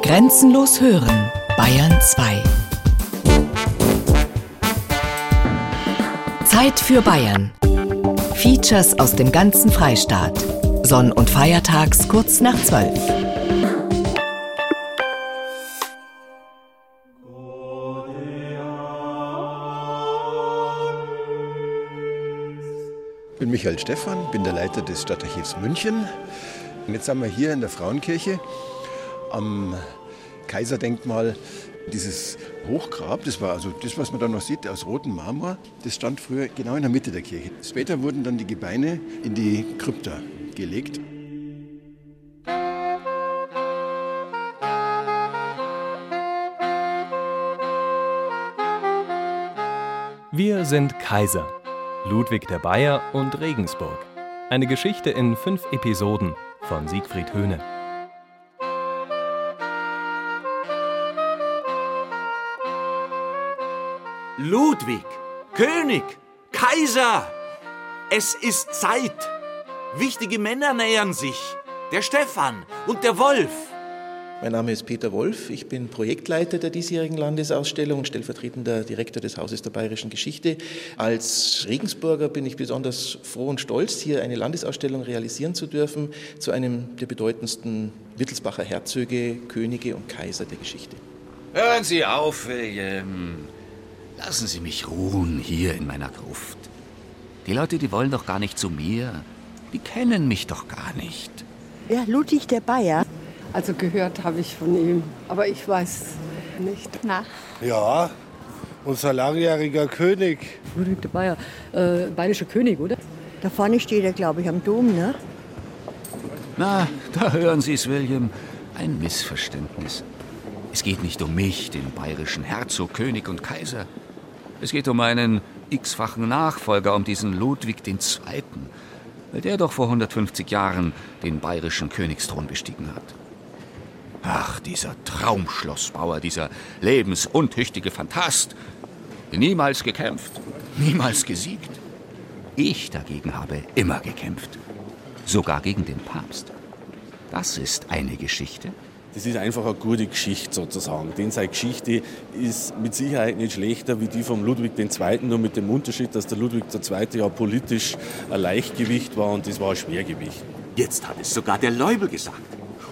Grenzenlos hören, Bayern 2. Zeit für Bayern. Features aus dem ganzen Freistaat. Sonn- und Feiertags kurz nach 12. Ich bin Michael Stephan, bin der Leiter des Stadtarchivs München. Und jetzt sind wir hier in der Frauenkirche am Kaiserdenkmal. Dieses Hochgrab, das war also das, was man da noch sieht, aus rotem Marmor, das stand früher genau in der Mitte der Kirche. Später wurden dann die Gebeine in die Krypta gelegt. Wir sind Kaiser. Ludwig der Bayer und Regensburg. Eine Geschichte in fünf Episoden von Siegfried Höhne. Ludwig, König, Kaiser! Es ist Zeit. Wichtige Männer nähern sich. Der Stefan und der Wolf. Mein Name ist Peter Wolf, ich bin Projektleiter der diesjährigen Landesausstellung und stellvertretender Direktor des Hauses der Bayerischen Geschichte. Als Regensburger bin ich besonders froh und stolz, hier eine Landesausstellung realisieren zu dürfen zu einem der bedeutendsten Wittelsbacher Herzöge, Könige und Kaiser der Geschichte. Hören Sie auf, William. Lassen Sie mich ruhen hier in meiner Gruft. Die Leute, die wollen doch gar nicht zu mir. Die kennen mich doch gar nicht. Ja, Ludwig der Bayer. Also gehört habe ich von ihm, aber ich weiß nicht. Na, Ja, unser langjähriger König. Ludwig der Bayer, äh, bayerischer König, oder? Da vorne steht er, glaube ich, am Dom, ne? Na, da hören Sie es, William. Ein Missverständnis. Es geht nicht um mich, den bayerischen Herzog, König und Kaiser. Es geht um einen x-fachen Nachfolger, um diesen Ludwig II., der doch vor 150 Jahren den bayerischen Königsthron bestiegen hat. Ach, dieser Traumschlossbauer, dieser lebensuntüchtige Fantast. Niemals gekämpft, niemals gesiegt. Ich dagegen habe immer gekämpft. Sogar gegen den Papst. Das ist eine Geschichte. Das ist einfach eine gute Geschichte sozusagen. Denn seine Geschichte ist mit Sicherheit nicht schlechter wie die von Ludwig II., nur mit dem Unterschied, dass der Ludwig II. ja politisch ein Leichtgewicht war und das war ein Schwergewicht. Jetzt hat es sogar der Leubel gesagt.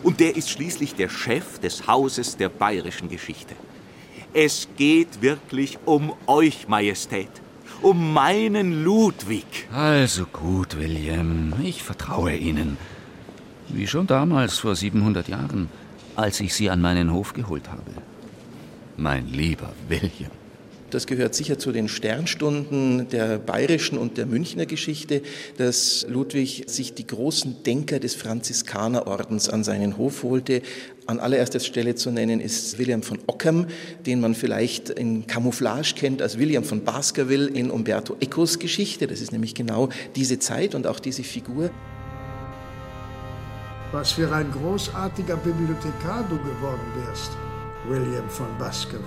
Und der ist schließlich der Chef des Hauses der bayerischen Geschichte. Es geht wirklich um euch, Majestät. Um meinen Ludwig. Also gut, William. Ich vertraue Ihnen. Wie schon damals vor 700 Jahren, als ich Sie an meinen Hof geholt habe. Mein lieber William. Das gehört sicher zu den Sternstunden der bayerischen und der Münchner Geschichte, dass Ludwig sich die großen Denker des Franziskanerordens an seinen Hof holte. An allererster Stelle zu nennen ist William von Ockham, den man vielleicht in Camouflage kennt als William von Baskerville in Umberto Ecos Geschichte. Das ist nämlich genau diese Zeit und auch diese Figur. Was für ein großartiger Bibliothekar du geworden wärst, William von Baskerville.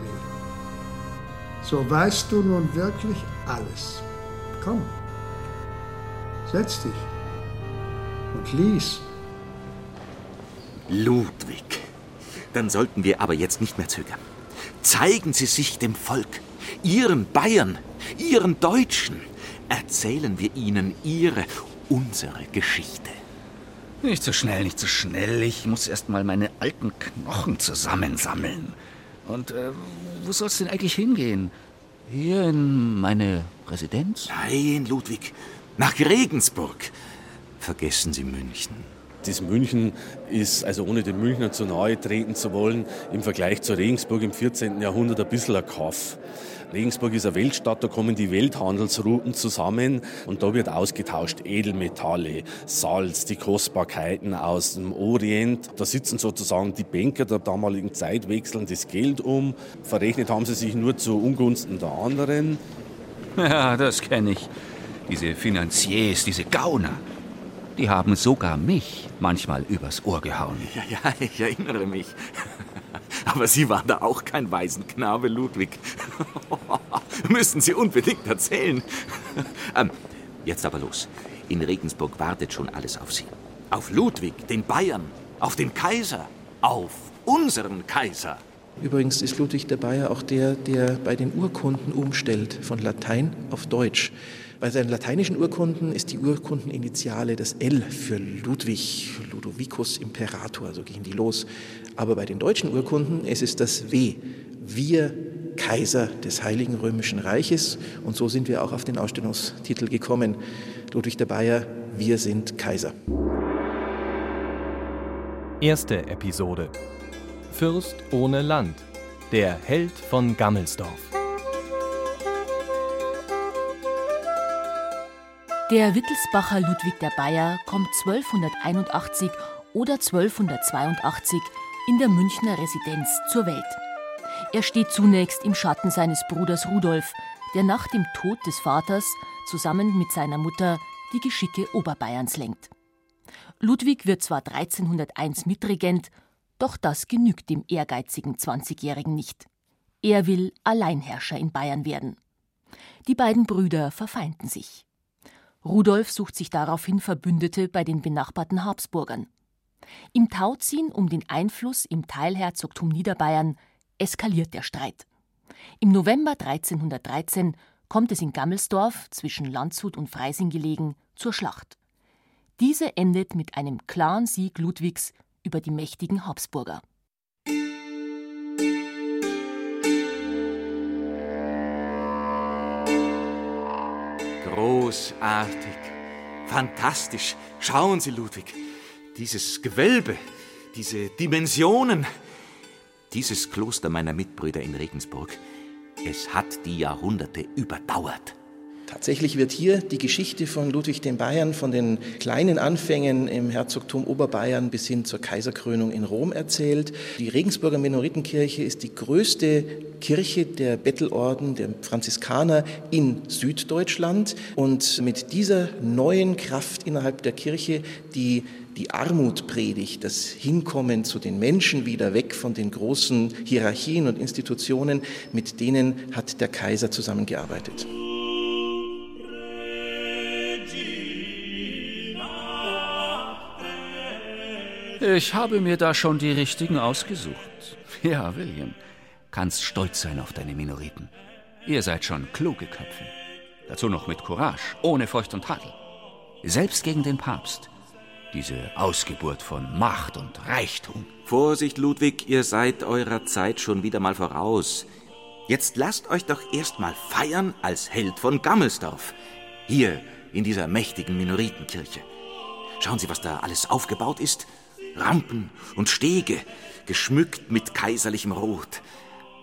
So weißt du nun wirklich alles. Komm, setz dich und lies. Ludwig. Dann sollten wir aber jetzt nicht mehr zögern. Zeigen Sie sich dem Volk, Ihren Bayern, Ihren Deutschen. Erzählen wir ihnen Ihre, unsere Geschichte. Nicht so schnell, nicht so schnell. Ich muss erst mal meine alten Knochen zusammensammeln. Und äh, wo soll's denn eigentlich hingehen? Hier in meine Residenz? Nein, Ludwig. Nach Regensburg. Vergessen Sie München. Das München ist, also ohne den Münchner zu nahe treten zu wollen, im Vergleich zu Regensburg im 14. Jahrhundert ein bisschen ein Kaff. Regensburg ist eine Weltstadt, da kommen die Welthandelsrouten zusammen und da wird ausgetauscht Edelmetalle, Salz, die Kostbarkeiten aus dem Orient. Da sitzen sozusagen die Banker der damaligen Zeit, wechseln das Geld um. Verrechnet haben sie sich nur zu Ungunsten der anderen. Ja, das kenne ich. Diese Finanziers, diese Gauner. Die haben sogar mich manchmal übers Ohr gehauen. Ja, ja, ich erinnere mich. Aber Sie waren da auch kein Waisenknabe, Ludwig. Müssen Sie unbedingt erzählen. Ähm, jetzt aber los. In Regensburg wartet schon alles auf Sie. Auf Ludwig, den Bayern, auf den Kaiser, auf unseren Kaiser. Übrigens ist Ludwig der Bayer auch der, der bei den Urkunden umstellt von Latein auf Deutsch. Bei seinen lateinischen Urkunden ist die Urkundeninitiale das L für Ludwig, Ludovicus Imperator, so gehen die los. Aber bei den deutschen Urkunden ist es das W, wir Kaiser des Heiligen Römischen Reiches. Und so sind wir auch auf den Ausstellungstitel gekommen. Ludwig der Bayer, wir sind Kaiser. Erste Episode Fürst ohne Land. Der Held von Gammelsdorf. Der Wittelsbacher Ludwig der Bayer kommt 1281 oder 1282 in der Münchner Residenz zur Welt. Er steht zunächst im Schatten seines Bruders Rudolf, der nach dem Tod des Vaters zusammen mit seiner Mutter die Geschicke Oberbayerns lenkt. Ludwig wird zwar 1301 Mitregent, doch das genügt dem ehrgeizigen 20-Jährigen nicht. Er will Alleinherrscher in Bayern werden. Die beiden Brüder verfeinden sich. Rudolf sucht sich daraufhin Verbündete bei den benachbarten Habsburgern. Im Tauziehen um den Einfluss im Teilherzogtum Niederbayern eskaliert der Streit. Im November 1313 kommt es in Gammelsdorf, zwischen Landshut und Freising gelegen, zur Schlacht. Diese endet mit einem klaren Sieg Ludwigs über die mächtigen Habsburger. Großartig, fantastisch. Schauen Sie, Ludwig, dieses Gewölbe, diese Dimensionen. Dieses Kloster meiner Mitbrüder in Regensburg, es hat die Jahrhunderte überdauert. Tatsächlich wird hier die Geschichte von Ludwig den Bayern von den kleinen Anfängen im Herzogtum Oberbayern bis hin zur Kaiserkrönung in Rom erzählt. Die Regensburger Minoritenkirche ist die größte Kirche der Bettelorden, der Franziskaner in Süddeutschland. Und mit dieser neuen Kraft innerhalb der Kirche, die die Armut predigt, das Hinkommen zu den Menschen wieder weg von den großen Hierarchien und Institutionen, mit denen hat der Kaiser zusammengearbeitet. Ich habe mir da schon die richtigen ausgesucht. Ja, William, kannst stolz sein auf deine Minoriten. Ihr seid schon kluge Köpfe. Dazu noch mit Courage, ohne Furcht und Tadel. Selbst gegen den Papst. Diese Ausgeburt von Macht und Reichtum. Vorsicht, Ludwig, ihr seid eurer Zeit schon wieder mal voraus. Jetzt lasst euch doch erst mal feiern als Held von Gammelsdorf. Hier in dieser mächtigen Minoritenkirche. Schauen Sie, was da alles aufgebaut ist. Rampen und Stege, geschmückt mit kaiserlichem Rot.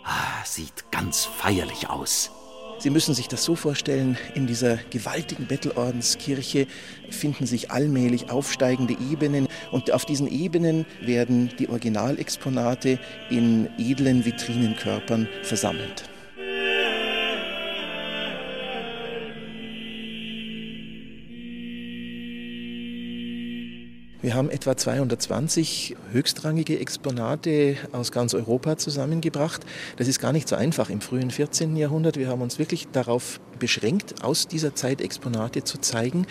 Ah, sieht ganz feierlich aus. Sie müssen sich das so vorstellen, in dieser gewaltigen Bettelordenskirche finden sich allmählich aufsteigende Ebenen und auf diesen Ebenen werden die Originalexponate in edlen Vitrinenkörpern versammelt. Wir haben etwa 220 höchstrangige Exponate aus ganz Europa zusammengebracht. Das ist gar nicht so einfach im frühen 14. Jahrhundert. Wir haben uns wirklich darauf beschränkt, aus dieser Zeit Exponate zu zeigen.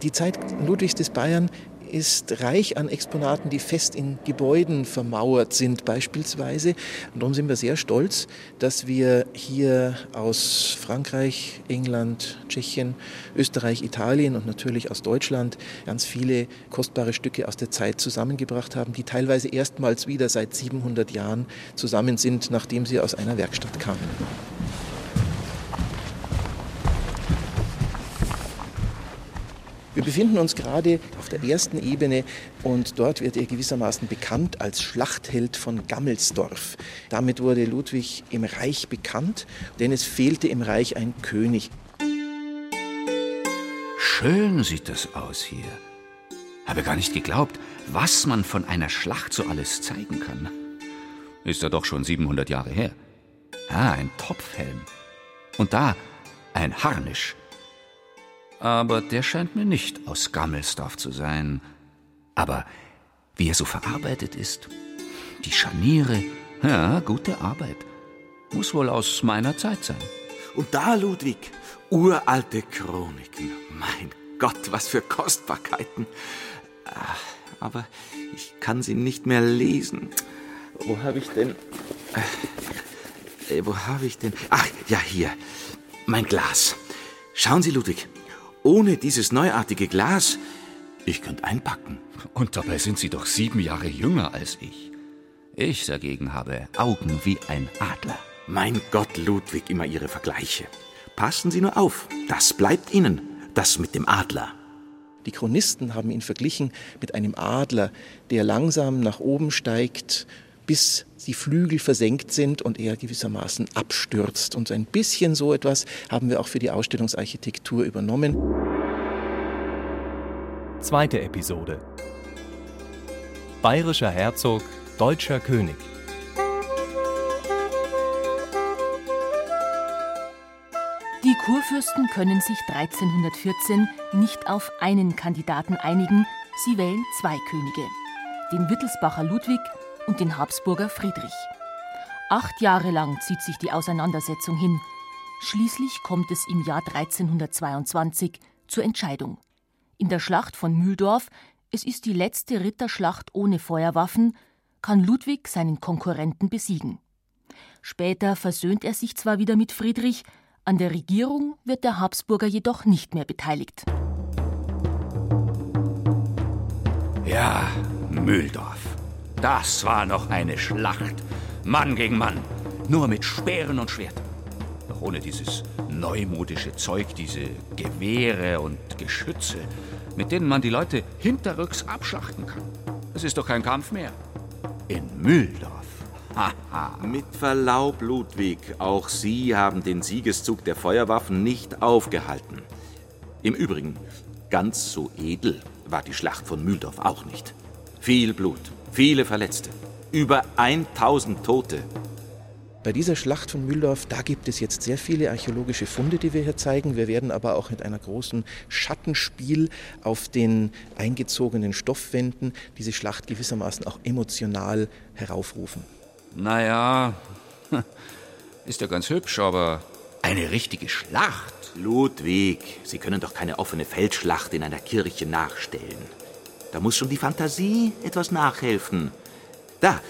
Die Zeit Ludwigs des Bayern ist reich an Exponaten, die fest in Gebäuden vermauert sind beispielsweise. Und darum sind wir sehr stolz, dass wir hier aus Frankreich, England, Tschechien, Österreich, Italien und natürlich aus Deutschland ganz viele kostbare Stücke aus der Zeit zusammengebracht haben, die teilweise erstmals wieder seit 700 Jahren zusammen sind, nachdem sie aus einer Werkstatt kamen. Wir befinden uns gerade auf der ersten Ebene und dort wird er gewissermaßen bekannt als Schlachtheld von Gammelsdorf. Damit wurde Ludwig im Reich bekannt, denn es fehlte im Reich ein König. Schön sieht das aus hier. Habe gar nicht geglaubt, was man von einer Schlacht so alles zeigen kann. Ist ja doch schon 700 Jahre her. Ah, ein Topfhelm. Und da ein Harnisch aber der scheint mir nicht aus Gammelsdorf zu sein. Aber wie er so verarbeitet ist, die Scharniere, ja, gute Arbeit. Muss wohl aus meiner Zeit sein. Und da, Ludwig, uralte Chroniken. Mein Gott, was für Kostbarkeiten. Aber ich kann sie nicht mehr lesen. Wo habe ich denn. Äh, wo habe ich denn. Ach, ja, hier. Mein Glas. Schauen Sie, Ludwig. Ohne dieses neuartige Glas, ich könnte einpacken. Und dabei sind Sie doch sieben Jahre jünger als ich. Ich dagegen habe Augen wie ein Adler. Mein Gott, Ludwig, immer Ihre Vergleiche. Passen Sie nur auf, das bleibt Ihnen, das mit dem Adler. Die Chronisten haben ihn verglichen mit einem Adler, der langsam nach oben steigt, bis die Flügel versenkt sind und er gewissermaßen abstürzt. Und ein bisschen so etwas haben wir auch für die Ausstellungsarchitektur übernommen. Zweite Episode. Bayerischer Herzog, deutscher König. Die Kurfürsten können sich 1314 nicht auf einen Kandidaten einigen, sie wählen zwei Könige, den Wittelsbacher Ludwig und den Habsburger Friedrich. Acht Jahre lang zieht sich die Auseinandersetzung hin. Schließlich kommt es im Jahr 1322 zur Entscheidung. In der Schlacht von Mühldorf, es ist die letzte Ritterschlacht ohne Feuerwaffen, kann Ludwig seinen Konkurrenten besiegen. Später versöhnt er sich zwar wieder mit Friedrich, an der Regierung wird der Habsburger jedoch nicht mehr beteiligt. Ja, Mühldorf. Das war noch eine Schlacht. Mann gegen Mann. Nur mit Speeren und Schwertern. Doch ohne dieses neumodische Zeug, diese Gewehre und Geschütze, mit denen man die Leute hinterrücks abschlachten kann. Es ist doch kein Kampf mehr. In Mühldorf. Haha. Mit Verlaub, Ludwig, auch Sie haben den Siegeszug der Feuerwaffen nicht aufgehalten. Im Übrigen, ganz so edel war die Schlacht von Mühldorf auch nicht. Viel Blut, viele Verletzte, über 1000 Tote. Bei dieser Schlacht von Mühldorf, da gibt es jetzt sehr viele archäologische Funde, die wir hier zeigen. Wir werden aber auch mit einer großen Schattenspiel auf den eingezogenen Stoffwänden diese Schlacht gewissermaßen auch emotional heraufrufen. Naja, ist ja ganz hübsch, aber eine richtige Schlacht. Ludwig, Sie können doch keine offene Feldschlacht in einer Kirche nachstellen. Da muss schon die Fantasie etwas nachhelfen. Da,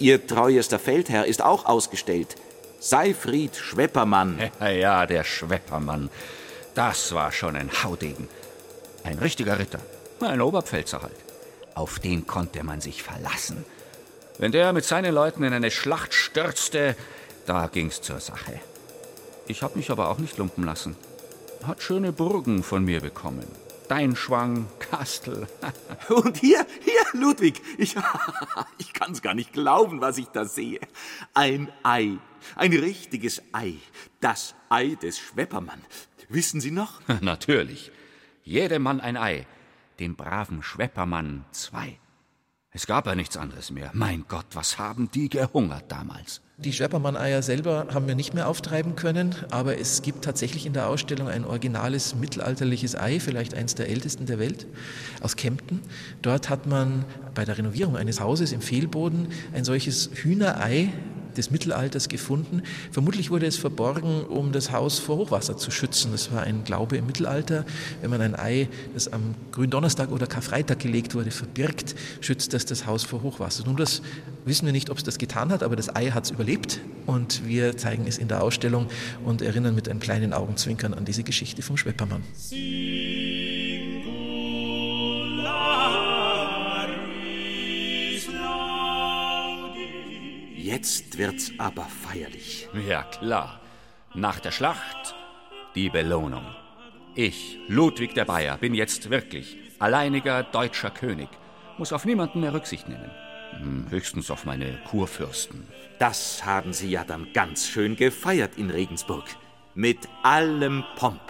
Ihr treuester Feldherr ist auch ausgestellt. Seifried Schweppermann. Ja, ja, der Schweppermann. Das war schon ein Haudegen. Ein richtiger Ritter. Ein Oberpfälzer halt. Auf den konnte man sich verlassen. Wenn der mit seinen Leuten in eine Schlacht stürzte, da ging's zur Sache. Ich hab mich aber auch nicht lumpen lassen. Hat schöne Burgen von mir bekommen. Deinschwang, Kastel. Und hier, hier, Ludwig, ich, ich kann's gar nicht glauben, was ich da sehe. Ein Ei, ein richtiges Ei, das Ei des Schweppermann. Wissen Sie noch? Natürlich. Jedem Mann ein Ei, dem braven Schweppermann zwei. Es gab ja nichts anderes mehr. Mein Gott, was haben die gehungert damals? Die Schweppermann-Eier selber haben wir nicht mehr auftreiben können, aber es gibt tatsächlich in der Ausstellung ein originales mittelalterliches Ei, vielleicht eines der ältesten der Welt, aus Kempten. Dort hat man bei der Renovierung eines Hauses im Fehlboden ein solches Hühnerei des Mittelalters gefunden. Vermutlich wurde es verborgen, um das Haus vor Hochwasser zu schützen. Das war ein Glaube im Mittelalter. Wenn man ein Ei, das am Gründonnerstag oder Karfreitag gelegt wurde, verbirgt, schützt das das Haus vor Hochwasser. Nun, das wissen wir nicht, ob es das getan hat, aber das Ei hat es überlebt und wir zeigen es in der Ausstellung und erinnern mit einem kleinen Augenzwinkern an diese Geschichte vom Schweppermann. Jetzt wird's aber feierlich. Ja, klar. Nach der Schlacht die Belohnung. Ich, Ludwig der Bayer, bin jetzt wirklich alleiniger deutscher König. Muss auf niemanden mehr Rücksicht nehmen. Hm, höchstens auf meine Kurfürsten. Das haben Sie ja dann ganz schön gefeiert in Regensburg. Mit allem Pomp.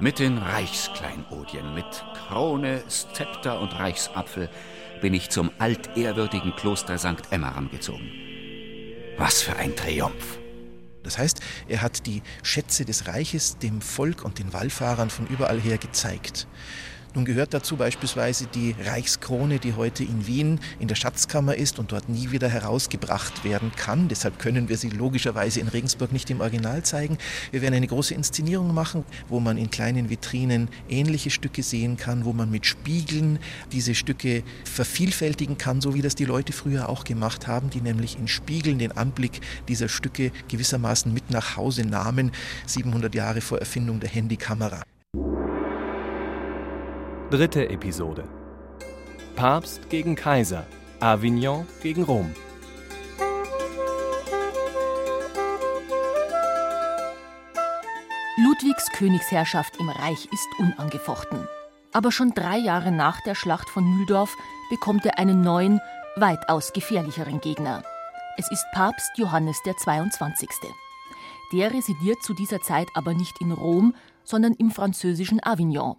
Mit den Reichskleinodien, mit Krone, Szepter und Reichsapfel bin ich zum altehrwürdigen Kloster St. Emmeram gezogen. Was für ein Triumph! Das heißt, er hat die Schätze des Reiches dem Volk und den Wallfahrern von überall her gezeigt. Nun gehört dazu beispielsweise die Reichskrone, die heute in Wien in der Schatzkammer ist und dort nie wieder herausgebracht werden kann. Deshalb können wir sie logischerweise in Regensburg nicht im Original zeigen. Wir werden eine große Inszenierung machen, wo man in kleinen Vitrinen ähnliche Stücke sehen kann, wo man mit Spiegeln diese Stücke vervielfältigen kann, so wie das die Leute früher auch gemacht haben, die nämlich in Spiegeln den Anblick dieser Stücke gewissermaßen mit nach Hause nahmen, 700 Jahre vor Erfindung der Handykamera. Dritte Episode. Papst gegen Kaiser. Avignon gegen Rom. Ludwigs Königsherrschaft im Reich ist unangefochten. Aber schon drei Jahre nach der Schlacht von Mühldorf bekommt er einen neuen, weitaus gefährlicheren Gegner. Es ist Papst Johannes der 22. Der residiert zu dieser Zeit aber nicht in Rom, sondern im französischen Avignon.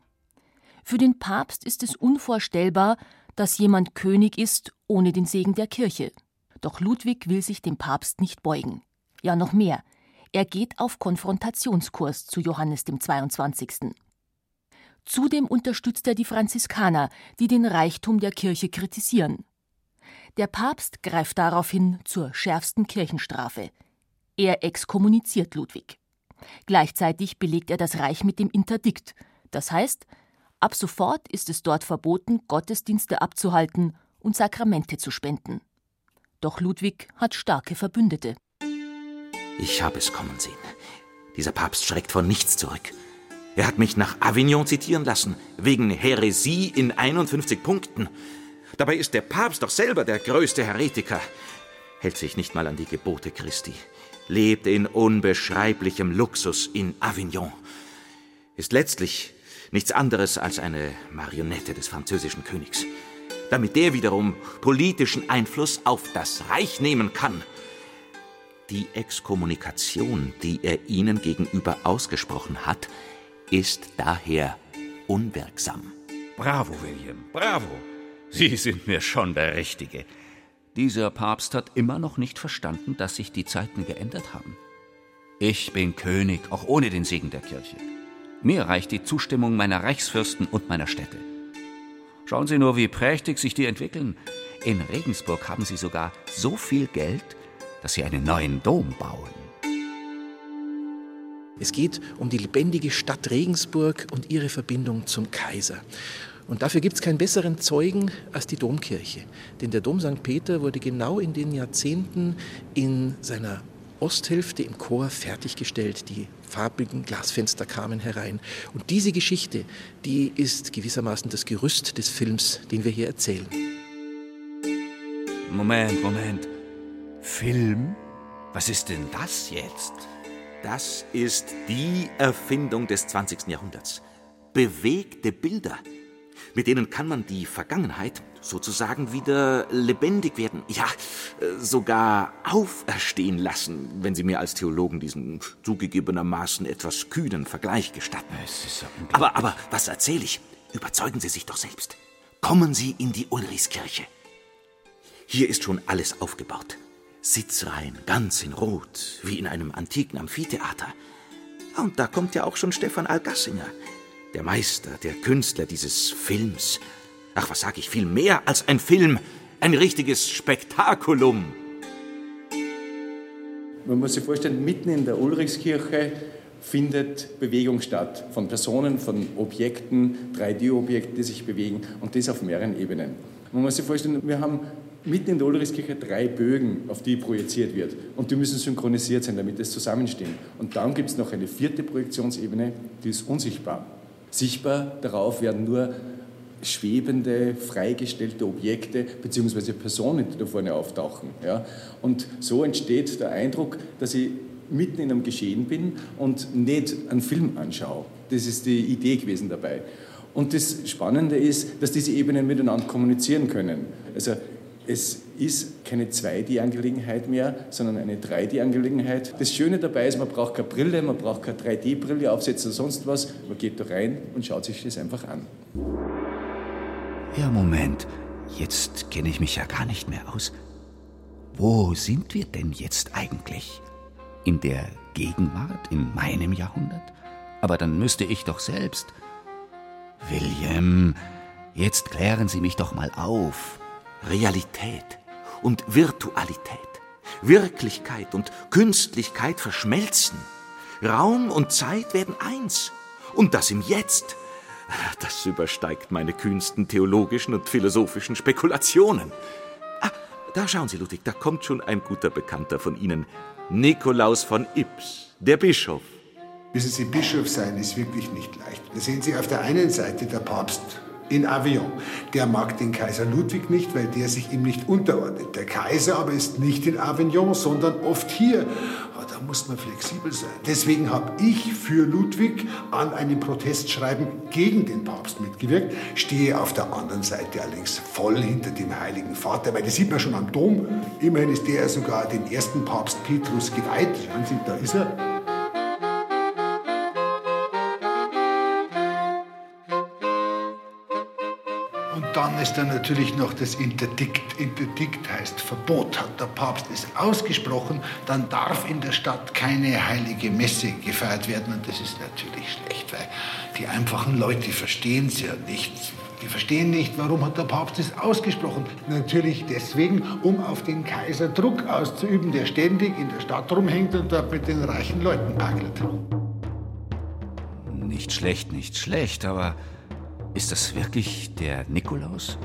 Für den Papst ist es unvorstellbar, dass jemand König ist ohne den Segen der Kirche. Doch Ludwig will sich dem Papst nicht beugen. Ja, noch mehr. Er geht auf Konfrontationskurs zu Johannes dem 22. Zudem unterstützt er die Franziskaner, die den Reichtum der Kirche kritisieren. Der Papst greift daraufhin zur schärfsten Kirchenstrafe. Er exkommuniziert Ludwig. Gleichzeitig belegt er das Reich mit dem Interdikt. Das heißt, Ab sofort ist es dort verboten, Gottesdienste abzuhalten und Sakramente zu spenden. Doch Ludwig hat starke Verbündete. Ich habe es kommen sehen. Dieser Papst schreckt vor nichts zurück. Er hat mich nach Avignon zitieren lassen, wegen Häresie in 51 Punkten. Dabei ist der Papst doch selber der größte Heretiker, hält sich nicht mal an die Gebote Christi, lebt in unbeschreiblichem Luxus in Avignon, ist letztlich nichts anderes als eine Marionette des französischen Königs, damit der wiederum politischen Einfluss auf das Reich nehmen kann. Die Exkommunikation, die er ihnen gegenüber ausgesprochen hat, ist daher unwirksam. Bravo, William, bravo. Sie sind mir schon der Richtige. Dieser Papst hat immer noch nicht verstanden, dass sich die Zeiten geändert haben. Ich bin König, auch ohne den Segen der Kirche. Mir reicht die Zustimmung meiner Reichsfürsten und meiner Städte. Schauen Sie nur, wie prächtig sich die entwickeln. In Regensburg haben sie sogar so viel Geld, dass sie einen neuen Dom bauen. Es geht um die lebendige Stadt Regensburg und ihre Verbindung zum Kaiser. Und dafür gibt es keinen besseren Zeugen als die Domkirche. Denn der Dom St. Peter wurde genau in den Jahrzehnten in seiner Osthälfte im Chor fertiggestellt. Die farbigen Glasfenster kamen herein. Und diese Geschichte, die ist gewissermaßen das Gerüst des Films, den wir hier erzählen. Moment, Moment. Film? Was ist denn das jetzt? Das ist die Erfindung des 20. Jahrhunderts. Bewegte Bilder. Mit denen kann man die Vergangenheit sozusagen wieder lebendig werden, ja, äh, sogar auferstehen lassen, wenn Sie mir als Theologen diesen zugegebenermaßen etwas kühnen Vergleich gestatten. Aber, aber, was erzähle ich? Überzeugen Sie sich doch selbst. Kommen Sie in die Ulrichskirche. Hier ist schon alles aufgebaut. Sitzreihen, ganz in Rot, wie in einem antiken Amphitheater. Und da kommt ja auch schon Stefan Algassinger, der Meister, der Künstler dieses Films, ach was sag ich, viel mehr als ein Film, ein richtiges Spektakulum. Man muss sich vorstellen, mitten in der Ulrichskirche findet Bewegung statt. Von Personen, von Objekten, 3D-Objekten, die sich bewegen und das auf mehreren Ebenen. Man muss sich vorstellen, wir haben mitten in der Ulrichskirche drei Bögen, auf die projiziert wird. Und die müssen synchronisiert sein, damit es zusammenstehen. Und dann gibt es noch eine vierte Projektionsebene, die ist unsichtbar. Sichtbar darauf werden nur schwebende, freigestellte Objekte bzw. Personen, die da vorne auftauchen. Ja? Und so entsteht der Eindruck, dass ich mitten in einem Geschehen bin und nicht einen Film anschaue. Das ist die Idee gewesen dabei. Und das Spannende ist, dass diese Ebenen miteinander kommunizieren können. Also es ist keine 2D-Angelegenheit mehr, sondern eine 3D-Angelegenheit. Das Schöne dabei ist, man braucht keine Brille, man braucht keine 3D-Brille aufsetzen oder sonst was. Man geht da rein und schaut sich das einfach an. Ja, Moment. Jetzt kenne ich mich ja gar nicht mehr aus. Wo sind wir denn jetzt eigentlich? In der Gegenwart, in meinem Jahrhundert? Aber dann müsste ich doch selbst. William, jetzt klären Sie mich doch mal auf. Realität und Virtualität, Wirklichkeit und Künstlichkeit verschmelzen. Raum und Zeit werden eins. Und das im Jetzt. Das übersteigt meine kühnsten theologischen und philosophischen Spekulationen. Ah, da schauen Sie, Ludwig, da kommt schon ein guter Bekannter von Ihnen. Nikolaus von Ips, der Bischof. Wissen Sie, Bischof sein ist wirklich nicht leicht. Da sehen Sie auf der einen Seite der Papst in Avion. Der mag den Kaiser Ludwig nicht, weil der sich ihm nicht unterordnet. Der Kaiser aber ist nicht in Avignon, sondern oft hier. Da muss man flexibel sein. Deswegen habe ich für Ludwig an einem Protestschreiben gegen den Papst mitgewirkt, stehe auf der anderen Seite allerdings voll hinter dem Heiligen Vater, weil das sieht man schon am Dom. Immerhin ist der sogar den ersten Papst Petrus geweiht. Schauen Sie, da ist er. Dann ist da natürlich noch das Interdikt. Interdikt heißt Verbot. Hat der Papst es ausgesprochen, dann darf in der Stadt keine heilige Messe gefeiert werden. Und das ist natürlich schlecht, weil die einfachen Leute verstehen es ja nicht. Die verstehen nicht, warum hat der Papst es ausgesprochen. Natürlich deswegen, um auf den Kaiser Druck auszuüben, der ständig in der Stadt rumhängt und dort mit den reichen Leuten pagelt. Nicht schlecht, nicht schlecht, aber ist das wirklich der Nikolaus?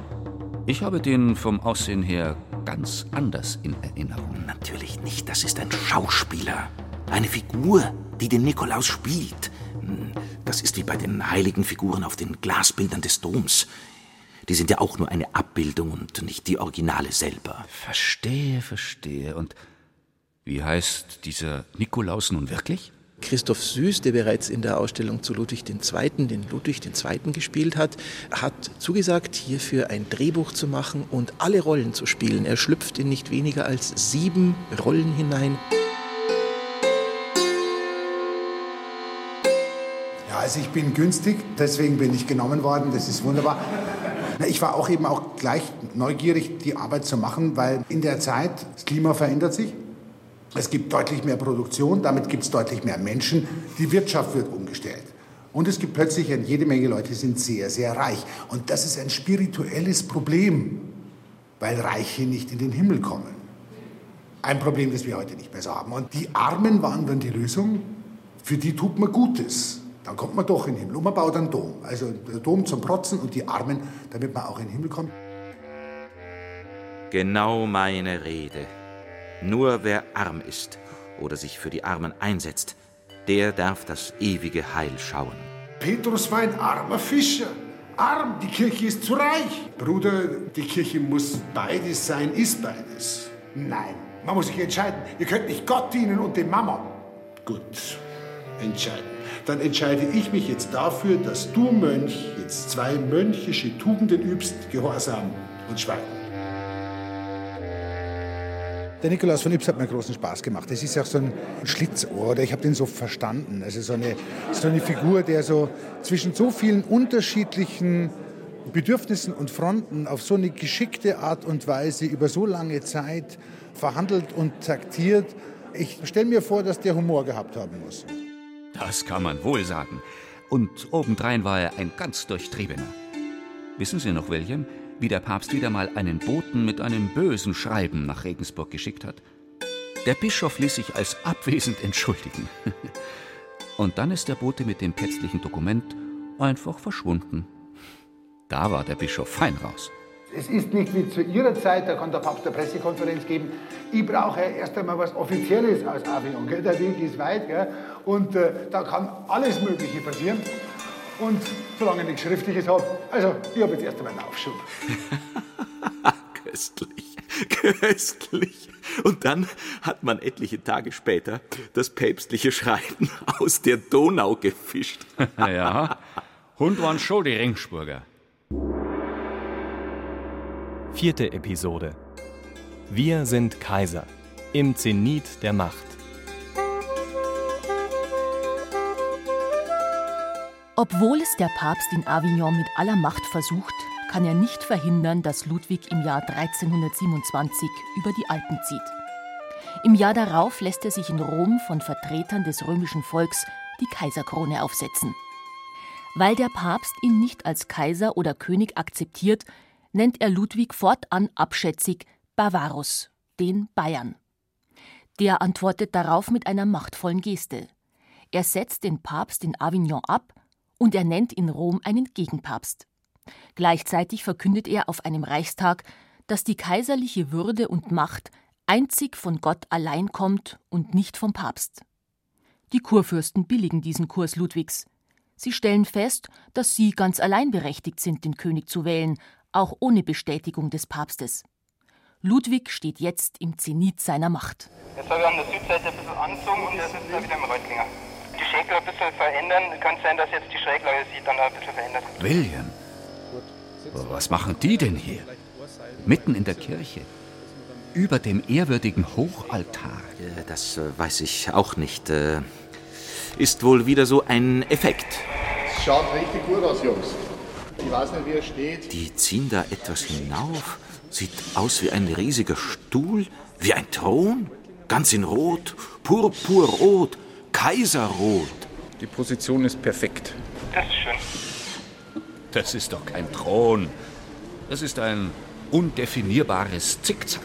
Ich habe den vom Aussehen her ganz anders in Erinnerung. Natürlich nicht. Das ist ein Schauspieler. Eine Figur, die den Nikolaus spielt. Das ist wie bei den heiligen Figuren auf den Glasbildern des Doms. Die sind ja auch nur eine Abbildung und nicht die Originale selber. Verstehe, verstehe. Und wie heißt dieser Nikolaus nun wirklich? Christoph Süß, der bereits in der Ausstellung zu Ludwig II., den Ludwig II. gespielt hat, hat zugesagt, hierfür ein Drehbuch zu machen und alle Rollen zu spielen. Er schlüpft in nicht weniger als sieben Rollen hinein. Ja, also ich bin günstig, deswegen bin ich genommen worden, das ist wunderbar. Ich war auch eben auch gleich neugierig, die Arbeit zu machen, weil in der Zeit das Klima verändert sich. Es gibt deutlich mehr Produktion, damit gibt es deutlich mehr Menschen. Die Wirtschaft wird umgestellt. Und es gibt plötzlich jede Menge Leute, die sind sehr, sehr reich. Und das ist ein spirituelles Problem, weil Reiche nicht in den Himmel kommen. Ein Problem, das wir heute nicht mehr so haben. Und die Armen waren dann die Lösung. Für die tut man Gutes. Dann kommt man doch in den Himmel. Und man baut einen Dom. Also der Dom zum Protzen und die Armen, damit man auch in den Himmel kommt. Genau meine Rede. Nur wer arm ist oder sich für die Armen einsetzt, der darf das ewige Heil schauen. Petrus war ein armer Fischer. Arm, die Kirche ist zu reich. Bruder, die Kirche muss beides sein, ist beides. Nein, man muss sich entscheiden. Ihr könnt nicht Gott dienen und dem Mammon. Gut, entscheiden. Dann entscheide ich mich jetzt dafür, dass du, Mönch, jetzt zwei mönchische Tugenden übst, Gehorsam und Schweigen. Der Nikolaus von Ips hat mir großen Spaß gemacht. Das ist auch so ein Schlitzohr, oder ich habe den so verstanden. Also so eine, so eine Figur, der so zwischen so vielen unterschiedlichen Bedürfnissen und Fronten auf so eine geschickte Art und Weise über so lange Zeit verhandelt und taktiert. Ich stelle mir vor, dass der Humor gehabt haben muss. Das kann man wohl sagen. Und obendrein war er ein ganz durchtriebener. Wissen Sie noch, William? Wie der Papst wieder mal einen Boten mit einem bösen Schreiben nach Regensburg geschickt hat. Der Bischof ließ sich als abwesend entschuldigen. Und dann ist der Bote mit dem päpstlichen Dokument einfach verschwunden. Da war der Bischof fein raus. Es ist nicht wie zu Ihrer Zeit, da kann der Papst eine Pressekonferenz geben. Ich brauche erst einmal was Offizielles aus Avignon. Der Weg ist weit gell? und äh, da kann alles Mögliche passieren. Und solange ich nichts Schriftliches habe, also ich habe jetzt erst einmal einen Aufschub. köstlich, köstlich. Und dann hat man etliche Tage später das päpstliche Schreiben aus der Donau gefischt. ja, Hund waren schon die Ringsburger. Vierte Episode. Wir sind Kaiser. Im Zenit der Macht. Obwohl es der Papst in Avignon mit aller Macht versucht, kann er nicht verhindern, dass Ludwig im Jahr 1327 über die Alpen zieht. Im Jahr darauf lässt er sich in Rom von Vertretern des römischen Volks die Kaiserkrone aufsetzen. Weil der Papst ihn nicht als Kaiser oder König akzeptiert, nennt er Ludwig fortan abschätzig Bavarus, den Bayern. Der antwortet darauf mit einer machtvollen Geste. Er setzt den Papst in Avignon ab und er nennt in Rom einen Gegenpapst. Gleichzeitig verkündet er auf einem Reichstag, dass die kaiserliche Würde und Macht einzig von Gott allein kommt und nicht vom Papst. Die Kurfürsten billigen diesen Kurs Ludwigs. Sie stellen fest, dass sie ganz allein berechtigt sind, den König zu wählen, auch ohne Bestätigung des Papstes. Ludwig steht jetzt im Zenit seiner Macht. Jetzt habe ich an der Südseite ein bisschen angezogen und jetzt ist er wieder im Reutlinger. Schäkel ein bisschen verändern. Könnte sein, dass jetzt die Schräglage sich dann ein bisschen verändert. William, was machen die denn hier? Mitten in der Kirche. Über dem ehrwürdigen Hochaltar. Das äh, weiß ich auch nicht. Äh, Ist wohl wieder so ein Effekt. Schaut richtig gut aus, Jungs. Ich weiß nicht, wie er steht. Die ziehen da etwas hinauf. Sieht aus wie ein riesiger Stuhl, wie ein Thron. Ganz in Rot, purpurrot, kaiserrot. Die Position ist perfekt. Das ist schön. Das ist doch kein Thron. Das ist ein undefinierbares Zickzack.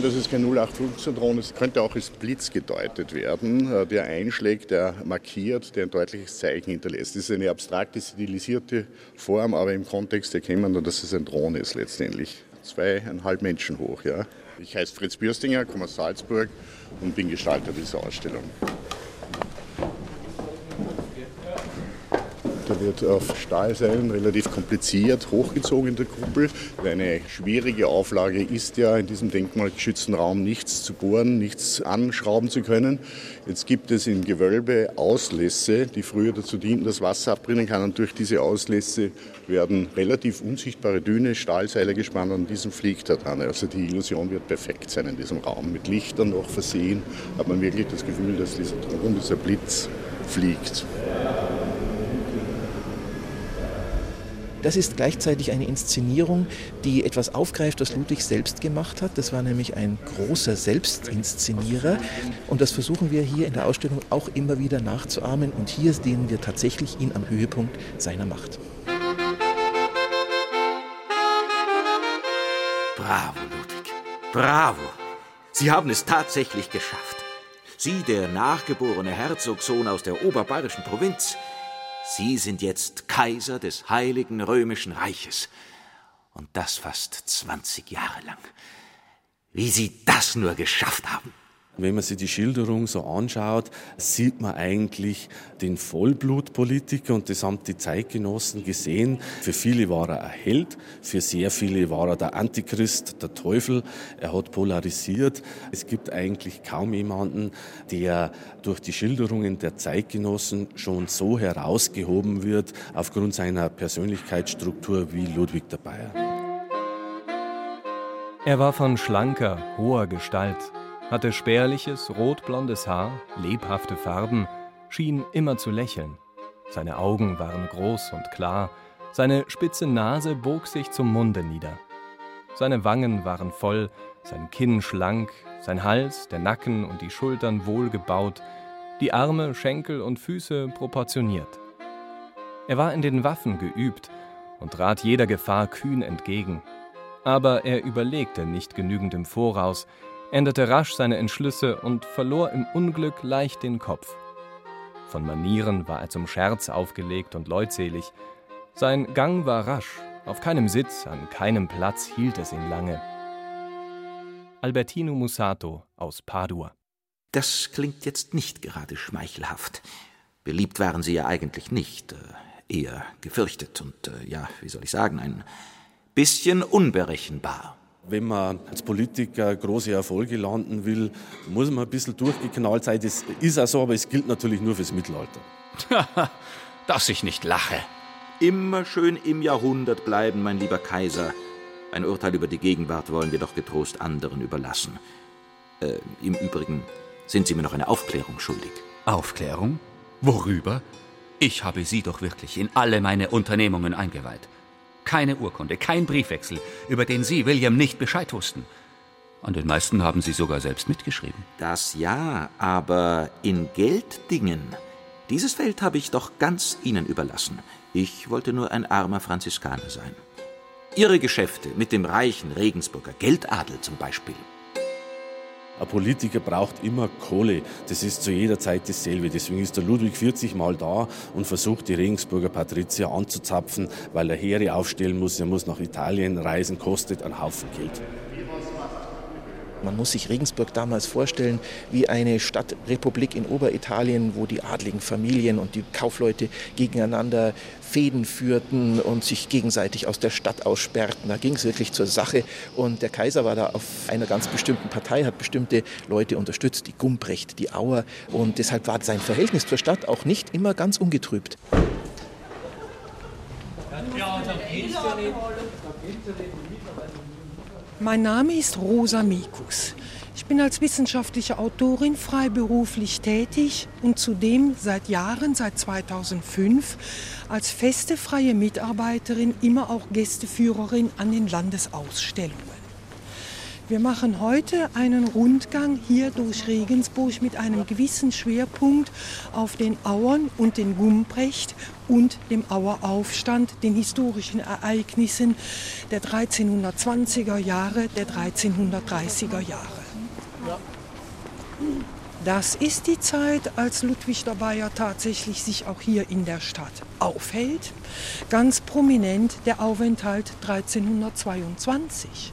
Das ist kein 0815-Thron, es könnte auch als Blitz gedeutet werden, äh, der einschlägt, der markiert, der ein deutliches Zeichen hinterlässt. Das ist eine abstrakte, stilisierte Form, aber im Kontext erkennt man, dass es ein Thron ist letztendlich. Zweieinhalb Menschen hoch. Ja. Ich heiße Fritz Bürstinger, komme aus Salzburg und bin Gestalter dieser Ausstellung. Da wird auf Stahlseilen relativ kompliziert hochgezogen in der Kuppel. Eine schwierige Auflage ist ja, in diesem denkmalgeschützten Raum nichts zu bohren, nichts anschrauben zu können. Jetzt gibt es im Gewölbe Auslässe, die früher dazu dienten, dass Wasser abbrennen kann. Und durch diese Auslässe werden relativ unsichtbare, dünne Stahlseile gespannt und diesem fliegt er dann. Also die Illusion wird perfekt sein in diesem Raum. Mit Lichtern noch versehen hat man wirklich das Gefühl, dass dieser Thron, dieser Blitz fliegt. Das ist gleichzeitig eine Inszenierung, die etwas aufgreift, was Ludwig selbst gemacht hat. Das war nämlich ein großer Selbstinszenierer. Und das versuchen wir hier in der Ausstellung auch immer wieder nachzuahmen. Und hier sehen wir tatsächlich ihn am Höhepunkt seiner Macht. Bravo, Ludwig. Bravo. Sie haben es tatsächlich geschafft. Sie, der nachgeborene Herzogssohn aus der oberbayerischen Provinz, Sie sind jetzt Kaiser des Heiligen Römischen Reiches. Und das fast 20 Jahre lang. Wie Sie das nur geschafft haben. Wenn man sich die Schilderung so anschaut, sieht man eigentlich den Vollblutpolitiker und das haben die Zeitgenossen gesehen. Für viele war er ein Held, für sehr viele war er der Antichrist, der Teufel. Er hat polarisiert. Es gibt eigentlich kaum jemanden, der durch die Schilderungen der Zeitgenossen schon so herausgehoben wird aufgrund seiner Persönlichkeitsstruktur wie Ludwig der Bayer. Er war von schlanker, hoher Gestalt, hatte spärliches, rotblondes Haar, lebhafte Farben, schien immer zu lächeln. Seine Augen waren groß und klar, seine spitze Nase bog sich zum Munde nieder. Seine Wangen waren voll, sein Kinn schlank, sein Hals, der Nacken und die Schultern wohlgebaut, die Arme, Schenkel und Füße proportioniert. Er war in den Waffen geübt und trat jeder Gefahr kühn entgegen. Aber er überlegte nicht genügend im Voraus, änderte rasch seine Entschlüsse und verlor im Unglück leicht den Kopf. Von Manieren war er zum Scherz aufgelegt und leutselig. Sein Gang war rasch, auf keinem Sitz, an keinem Platz hielt es ihn lange. Albertino Musato aus Padua. Das klingt jetzt nicht gerade schmeichelhaft. Beliebt waren sie ja eigentlich nicht, äh, eher gefürchtet und, äh, ja, wie soll ich sagen, ein bisschen unberechenbar. Wenn man als Politiker große Erfolge landen will, muss man ein bisschen durchgeknallt sein. Das ist auch so, aber es gilt natürlich nur fürs Mittelalter. Dass ich nicht lache. Immer schön im Jahrhundert bleiben, mein lieber Kaiser. Ein Urteil über die Gegenwart wollen wir doch getrost anderen überlassen. Äh, Im Übrigen sind Sie mir noch eine Aufklärung schuldig. Aufklärung? Worüber? Ich habe Sie doch wirklich in alle meine Unternehmungen eingeweiht. Keine Urkunde, kein Briefwechsel, über den Sie, William, nicht Bescheid wussten. An den meisten haben Sie sogar selbst mitgeschrieben. Das ja, aber in Gelddingen. Dieses Feld habe ich doch ganz Ihnen überlassen. Ich wollte nur ein armer Franziskaner sein. Ihre Geschäfte mit dem reichen Regensburger Geldadel zum Beispiel. Ein Politiker braucht immer Kohle. Das ist zu jeder Zeit dasselbe. Deswegen ist der Ludwig 40 Mal da und versucht, die Regensburger Patrizier anzuzapfen, weil er Heere aufstellen muss. Er muss nach Italien reisen, kostet einen Haufen Geld. Man muss sich Regensburg damals vorstellen wie eine Stadtrepublik in Oberitalien, wo die adligen Familien und die Kaufleute gegeneinander Fäden führten und sich gegenseitig aus der Stadt aussperrten. Da ging es wirklich zur Sache. Und der Kaiser war da auf einer ganz bestimmten Partei, hat bestimmte Leute unterstützt, die Gumprecht, die Auer. Und deshalb war sein Verhältnis zur Stadt auch nicht immer ganz ungetrübt. Ja, da geht's ja nicht. Mein Name ist Rosa Mikus. Ich bin als wissenschaftliche Autorin freiberuflich tätig und zudem seit Jahren, seit 2005, als feste freie Mitarbeiterin immer auch Gästeführerin an den Landesausstellungen. Wir machen heute einen Rundgang hier durch Regensburg mit einem gewissen Schwerpunkt auf den Auern und den Gumprecht und dem Aueraufstand, den historischen Ereignissen der 1320er Jahre, der 1330er Jahre. Das ist die Zeit, als Ludwig der Bayer tatsächlich sich auch hier in der Stadt aufhält. Ganz prominent der Aufenthalt 1322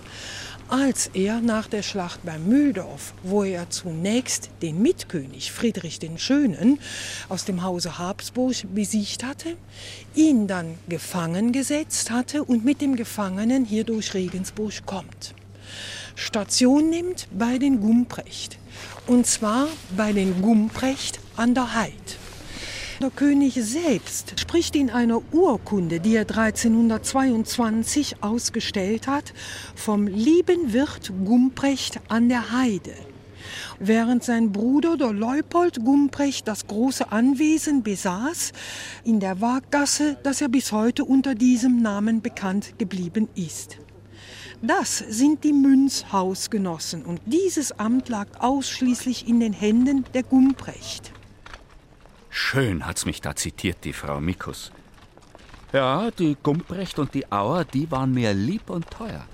als er nach der Schlacht bei Mühldorf, wo er zunächst den Mitkönig Friedrich den Schönen aus dem Hause Habsburg besiegt hatte, ihn dann gefangen gesetzt hatte und mit dem Gefangenen hier durch Regensburg kommt. Station nimmt bei den Gumprecht. Und zwar bei den Gumprecht an der Heid. Der König selbst spricht in einer Urkunde, die er 1322 ausgestellt hat, vom lieben Wirt Gumprecht an der Heide. Während sein Bruder, der Leupold Gumprecht, das große Anwesen besaß in der Waaggasse, das er bis heute unter diesem Namen bekannt geblieben ist. Das sind die Münzhausgenossen und dieses Amt lag ausschließlich in den Händen der Gumprecht. Schön hat's mich da zitiert, die Frau Mikus. Ja, die Gumprecht und die Auer, die waren mir lieb und teuer.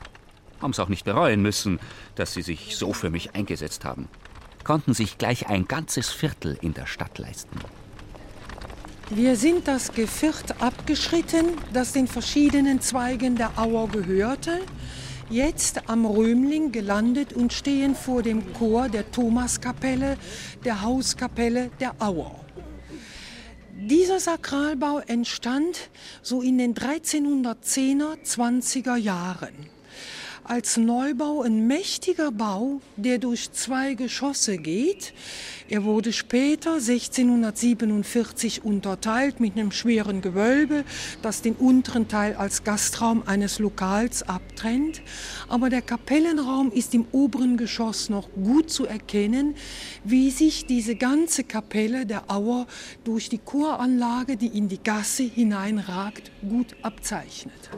Haben's auch nicht bereuen müssen, dass sie sich so für mich eingesetzt haben. Konnten sich gleich ein ganzes Viertel in der Stadt leisten. Wir sind das Geviert abgeschritten, das den verschiedenen Zweigen der Auer gehörte, jetzt am Römling gelandet und stehen vor dem Chor der Thomaskapelle, der Hauskapelle der Auer. Dieser Sakralbau entstand so in den 1310er, 20er Jahren. Als Neubau ein mächtiger Bau, der durch zwei Geschosse geht. Er wurde später 1647 unterteilt mit einem schweren Gewölbe, das den unteren Teil als Gastraum eines Lokals abtrennt. Aber der Kapellenraum ist im oberen Geschoss noch gut zu erkennen, wie sich diese ganze Kapelle der Auer durch die Choranlage, die in die Gasse hineinragt, gut abzeichnet.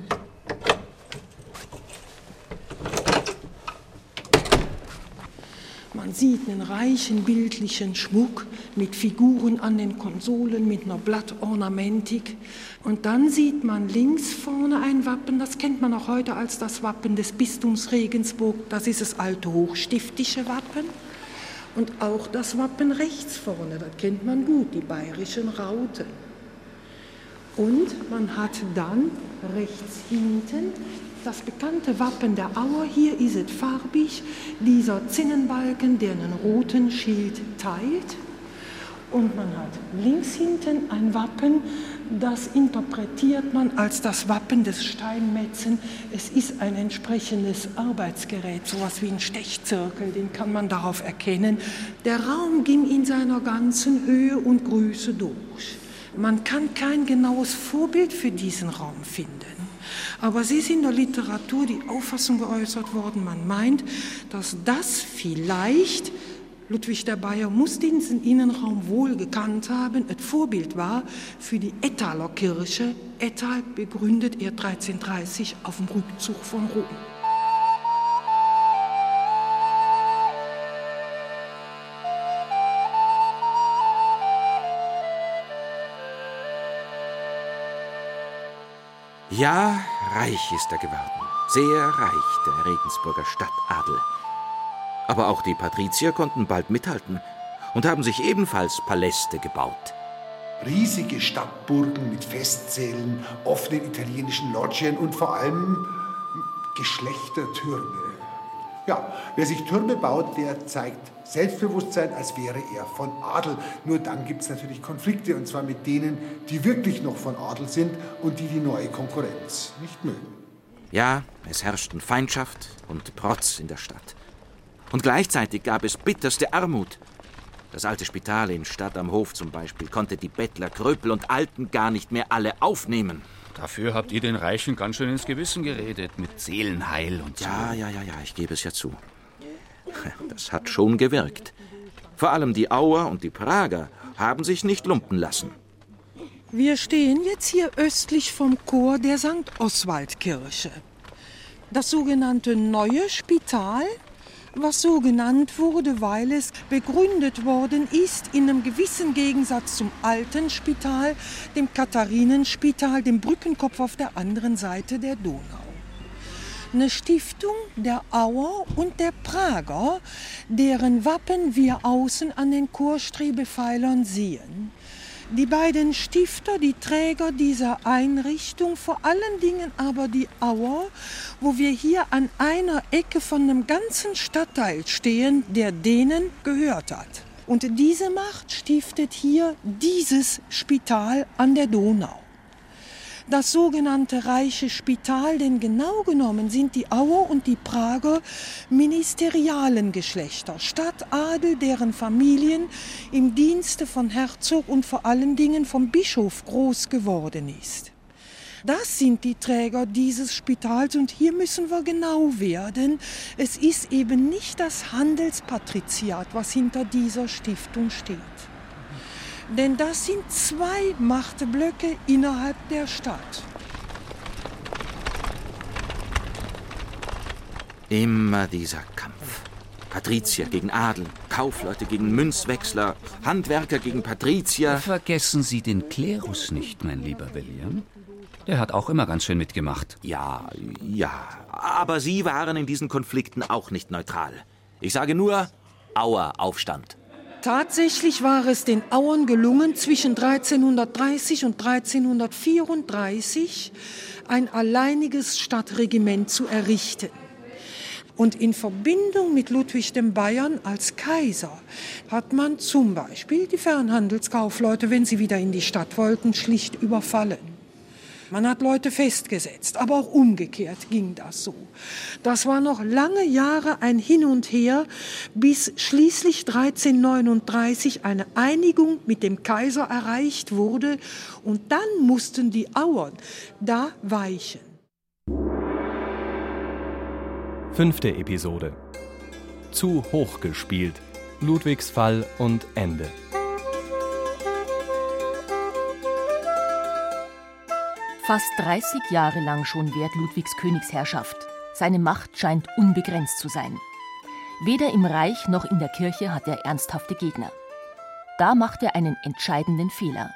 Man sieht einen reichen bildlichen Schmuck mit Figuren an den Konsolen, mit einer Blattornamentik. Und dann sieht man links vorne ein Wappen, das kennt man auch heute als das Wappen des Bistums Regensburg. Das ist das alte hochstiftische Wappen. Und auch das Wappen rechts vorne, das kennt man gut, die bayerischen Rauten. Und man hat dann rechts hinten das bekannte Wappen der Auer. Hier ist es farbig, dieser Zinnenbalken, der einen roten Schild teilt. Und man hat links hinten ein Wappen, das interpretiert man als das Wappen des Steinmetzen. Es ist ein entsprechendes Arbeitsgerät, sowas wie ein Stechzirkel, den kann man darauf erkennen. Der Raum ging in seiner ganzen Höhe und Größe durch. Man kann kein genaues Vorbild für diesen Raum finden. Aber es ist in der Literatur die Auffassung geäußert worden, man meint, dass das vielleicht, Ludwig der Bayer muss diesen Innenraum wohl gekannt haben, ein Vorbild war für die Ettaler Kirche. Ettal begründet er 1330 auf dem Rückzug von Rom. Ja, reich ist er geworden. Sehr reich, der Regensburger Stadtadel. Aber auch die Patrizier konnten bald mithalten und haben sich ebenfalls Paläste gebaut. Riesige Stadtburgen mit Festsälen, offenen italienischen Loggien und vor allem Geschlechtertürme. Ja, wer sich Türme baut, der zeigt Selbstbewusstsein, als wäre er von Adel. Nur dann gibt es natürlich Konflikte, und zwar mit denen, die wirklich noch von Adel sind und die die neue Konkurrenz nicht mögen. Ja, es herrschten Feindschaft und Protz in der Stadt. Und gleichzeitig gab es bitterste Armut. Das alte Spital in Stadt am Hof zum Beispiel konnte die Bettler, Kröpel und Alten gar nicht mehr alle aufnehmen. Dafür habt ihr den Reichen ganz schön ins Gewissen geredet, mit Seelenheil und so. Ja, ja, ja, ja, ich gebe es ja zu. Das hat schon gewirkt. Vor allem die Auer und die Prager haben sich nicht lumpen lassen. Wir stehen jetzt hier östlich vom Chor der St. Oswald-Kirche. Das sogenannte Neue Spital was so genannt wurde, weil es begründet worden ist in einem gewissen Gegensatz zum alten Spital, dem Katharinenspital, dem Brückenkopf auf der anderen Seite der Donau. Eine Stiftung der Auer und der Prager, deren Wappen wir außen an den Chorstrebepfeilern sehen. Die beiden Stifter, die Träger dieser Einrichtung, vor allen Dingen aber die Auer, wo wir hier an einer Ecke von einem ganzen Stadtteil stehen, der denen gehört hat. Und diese Macht stiftet hier dieses Spital an der Donau das sogenannte Reiche Spital, denn genau genommen sind die Auer und die Prager ministerialen Geschlechter, Stadtadel, deren Familien im Dienste von Herzog und vor allen Dingen vom Bischof groß geworden ist. Das sind die Träger dieses Spitals und hier müssen wir genau werden. Es ist eben nicht das Handelspatriziat, was hinter dieser Stiftung steht. Denn das sind zwei Machtblöcke innerhalb der Stadt. Immer dieser Kampf. Patrizier gegen Adel, Kaufleute gegen Münzwechsler, Handwerker gegen Patrizier. Vergessen Sie den Klerus nicht, mein lieber William. Der hat auch immer ganz schön mitgemacht. Ja, ja. Aber Sie waren in diesen Konflikten auch nicht neutral. Ich sage nur Auer Aufstand. Tatsächlich war es den Auern gelungen, zwischen 1330 und 1334 ein alleiniges Stadtregiment zu errichten. Und in Verbindung mit Ludwig dem Bayern als Kaiser hat man zum Beispiel die Fernhandelskaufleute, wenn sie wieder in die Stadt wollten, schlicht überfallen. Man hat Leute festgesetzt, aber auch umgekehrt ging das so. Das war noch lange Jahre ein Hin und Her, bis schließlich 1339 eine Einigung mit dem Kaiser erreicht wurde und dann mussten die Auern da weichen. Fünfte Episode. Zu hoch gespielt. Ludwigs Fall und Ende. Fast 30 Jahre lang schon währt Ludwigs Königsherrschaft. Seine Macht scheint unbegrenzt zu sein. Weder im Reich noch in der Kirche hat er ernsthafte Gegner. Da macht er einen entscheidenden Fehler.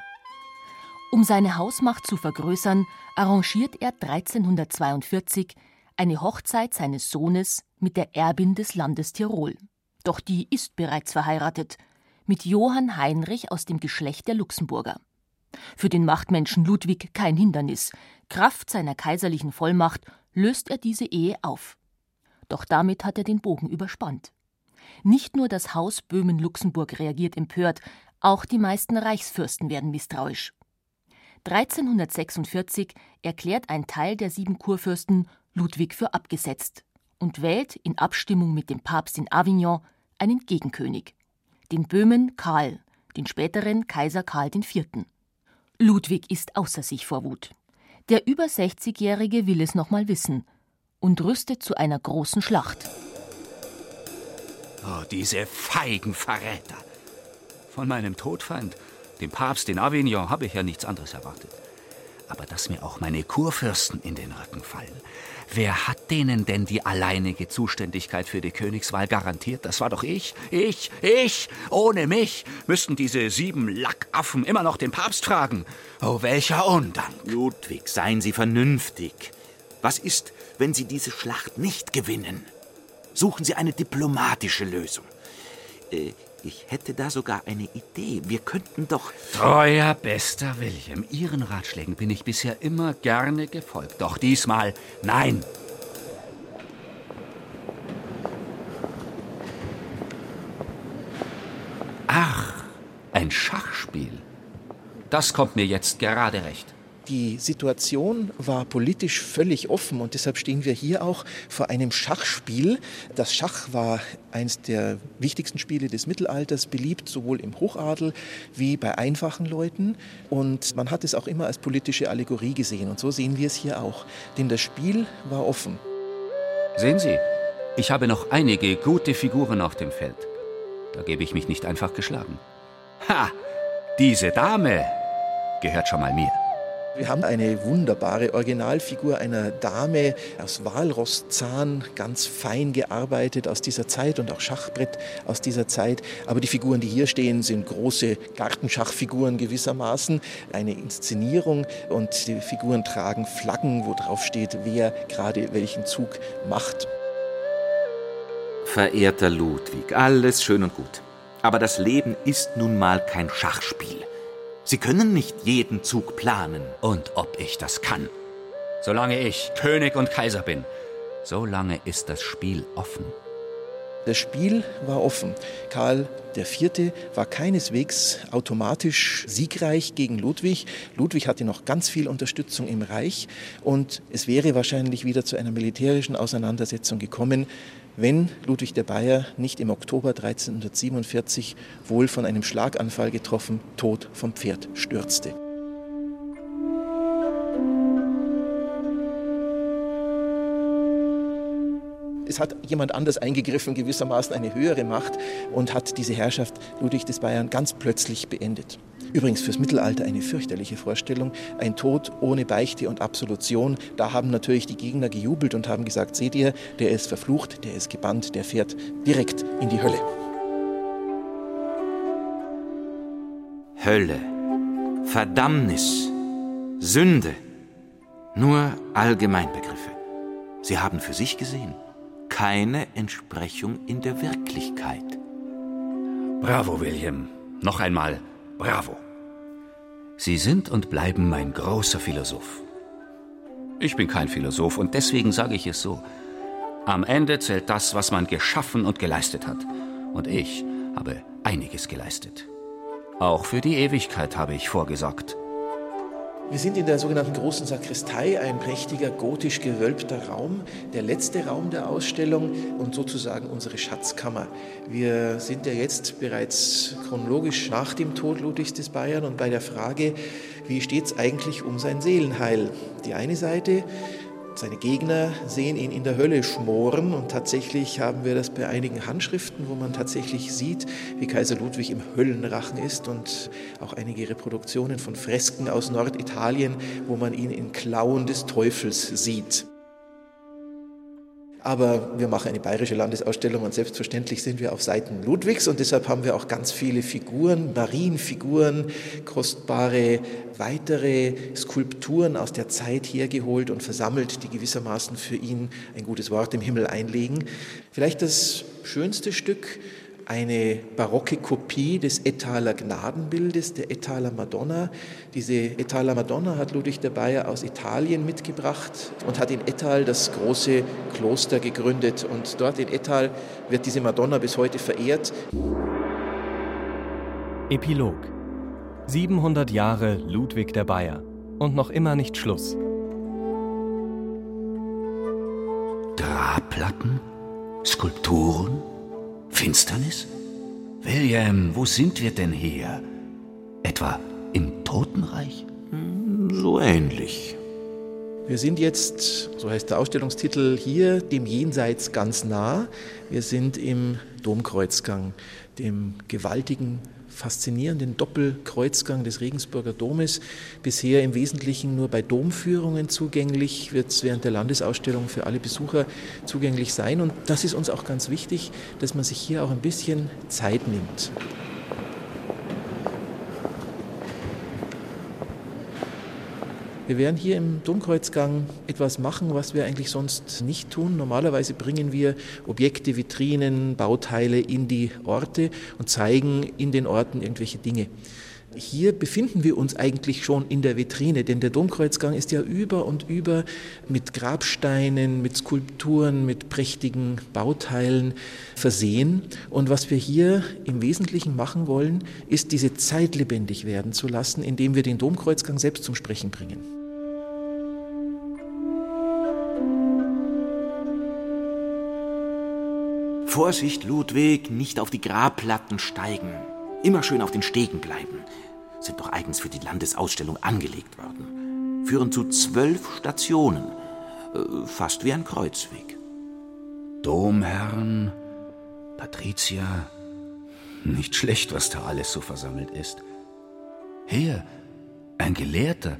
Um seine Hausmacht zu vergrößern, arrangiert er 1342 eine Hochzeit seines Sohnes mit der Erbin des Landes Tirol. Doch die ist bereits verheiratet mit Johann Heinrich aus dem Geschlecht der Luxemburger. Für den Machtmenschen Ludwig kein Hindernis. Kraft seiner kaiserlichen Vollmacht löst er diese Ehe auf. Doch damit hat er den Bogen überspannt. Nicht nur das Haus Böhmen-Luxemburg reagiert empört, auch die meisten Reichsfürsten werden misstrauisch. 1346 erklärt ein Teil der sieben Kurfürsten Ludwig für abgesetzt und wählt in Abstimmung mit dem Papst in Avignon einen Gegenkönig, den Böhmen Karl, den späteren Kaiser Karl IV. Ludwig ist außer sich vor Wut. Der über 60-Jährige will es nochmal wissen und rüstet zu einer großen Schlacht. Oh, diese feigen Verräter! Von meinem Todfeind, dem Papst in Avignon, habe ich ja nichts anderes erwartet. Aber dass mir auch meine Kurfürsten in den Rücken fallen. Wer hat denen denn die alleinige Zuständigkeit für die Königswahl garantiert? Das war doch ich, ich, ich. Ohne mich müssten diese sieben Lackaffen immer noch den Papst fragen. Oh, welcher Undank. Ludwig, seien Sie vernünftig. Was ist, wenn Sie diese Schlacht nicht gewinnen? Suchen Sie eine diplomatische Lösung. Äh, ich hätte da sogar eine Idee. Wir könnten doch. Treuer bester William, Ihren Ratschlägen bin ich bisher immer gerne gefolgt. Doch diesmal nein. Ach, ein Schachspiel. Das kommt mir jetzt gerade recht. Die Situation war politisch völlig offen und deshalb stehen wir hier auch vor einem Schachspiel. Das Schach war eines der wichtigsten Spiele des Mittelalters, beliebt sowohl im Hochadel wie bei einfachen Leuten. Und man hat es auch immer als politische Allegorie gesehen. Und so sehen wir es hier auch. Denn das Spiel war offen. Sehen Sie, ich habe noch einige gute Figuren auf dem Feld. Da gebe ich mich nicht einfach geschlagen. Ha! Diese Dame gehört schon mal mir. Wir haben eine wunderbare Originalfigur einer Dame aus Walrosszahn, ganz fein gearbeitet aus dieser Zeit und auch Schachbrett aus dieser Zeit. Aber die Figuren, die hier stehen, sind große Gartenschachfiguren gewissermaßen, eine Inszenierung und die Figuren tragen Flaggen, wo drauf steht, wer gerade welchen Zug macht. Verehrter Ludwig, alles schön und gut. Aber das Leben ist nun mal kein Schachspiel. Sie können nicht jeden Zug planen. Und ob ich das kann. Solange ich König und Kaiser bin, solange ist das Spiel offen. Das Spiel war offen. Karl IV. war keineswegs automatisch siegreich gegen Ludwig. Ludwig hatte noch ganz viel Unterstützung im Reich und es wäre wahrscheinlich wieder zu einer militärischen Auseinandersetzung gekommen, wenn Ludwig der Bayer nicht im Oktober 1347 wohl von einem Schlaganfall getroffen tot vom Pferd stürzte. es hat jemand anders eingegriffen, gewissermaßen eine höhere Macht und hat diese Herrschaft Ludwig des Bayern ganz plötzlich beendet. Übrigens fürs Mittelalter eine fürchterliche Vorstellung. Ein Tod ohne Beichte und Absolution. Da haben natürlich die Gegner gejubelt und haben gesagt, seht ihr, der ist verflucht, der ist gebannt, der fährt direkt in die Hölle. Hölle, Verdammnis, Sünde, nur Allgemeinbegriffe. Sie haben für sich gesehen keine Entsprechung in der Wirklichkeit. Bravo, William. Noch einmal bravo. Sie sind und bleiben mein großer Philosoph. Ich bin kein Philosoph und deswegen sage ich es so. Am Ende zählt das, was man geschaffen und geleistet hat. Und ich habe einiges geleistet. Auch für die Ewigkeit habe ich vorgesorgt. Wir sind in der sogenannten großen Sakristei, ein prächtiger gotisch gewölbter Raum, der letzte Raum der Ausstellung und sozusagen unsere Schatzkammer. Wir sind ja jetzt bereits chronologisch nach dem Tod Ludwigs des Bayern und bei der Frage, wie steht es eigentlich um sein Seelenheil? Die eine Seite seine Gegner sehen ihn in der Hölle schmoren und tatsächlich haben wir das bei einigen Handschriften, wo man tatsächlich sieht, wie Kaiser Ludwig im Höllenrachen ist und auch einige Reproduktionen von Fresken aus Norditalien, wo man ihn in Klauen des Teufels sieht. Aber wir machen eine bayerische Landesausstellung und selbstverständlich sind wir auf Seiten Ludwigs und deshalb haben wir auch ganz viele Figuren, Marienfiguren, kostbare weitere Skulpturen aus der Zeit hergeholt und versammelt, die gewissermaßen für ihn ein gutes Wort im Himmel einlegen. Vielleicht das schönste Stück eine barocke Kopie des Etaler Gnadenbildes, der Etaler Madonna. Diese Etaler Madonna hat Ludwig der Bayer aus Italien mitgebracht und hat in Ettal das große Kloster gegründet. Und dort in Ettal wird diese Madonna bis heute verehrt. Epilog 700 Jahre Ludwig der Bayer und noch immer nicht Schluss. Grabplatten? Skulpturen? Finsternis? William, wo sind wir denn hier? Etwa im Totenreich? Hm, so ähnlich. Wir sind jetzt, so heißt der Ausstellungstitel, hier dem Jenseits ganz nah. Wir sind im Domkreuzgang, dem gewaltigen faszinierenden Doppelkreuzgang des Regensburger Domes. Bisher im Wesentlichen nur bei Domführungen zugänglich, wird es während der Landesausstellung für alle Besucher zugänglich sein. Und das ist uns auch ganz wichtig, dass man sich hier auch ein bisschen Zeit nimmt. Wir werden hier im Domkreuzgang etwas machen, was wir eigentlich sonst nicht tun. Normalerweise bringen wir Objekte, Vitrinen, Bauteile in die Orte und zeigen in den Orten irgendwelche Dinge. Hier befinden wir uns eigentlich schon in der Vitrine, denn der Domkreuzgang ist ja über und über mit Grabsteinen, mit Skulpturen, mit prächtigen Bauteilen versehen. Und was wir hier im Wesentlichen machen wollen, ist diese Zeit lebendig werden zu lassen, indem wir den Domkreuzgang selbst zum Sprechen bringen. Vorsicht, Ludwig, nicht auf die Grabplatten steigen. Immer schön auf den Stegen bleiben. Sind doch eigens für die Landesausstellung angelegt worden. Führen zu zwölf Stationen. Äh, fast wie ein Kreuzweg. Domherren, Patrizier. Nicht schlecht, was da alles so versammelt ist. Hier, ein Gelehrter,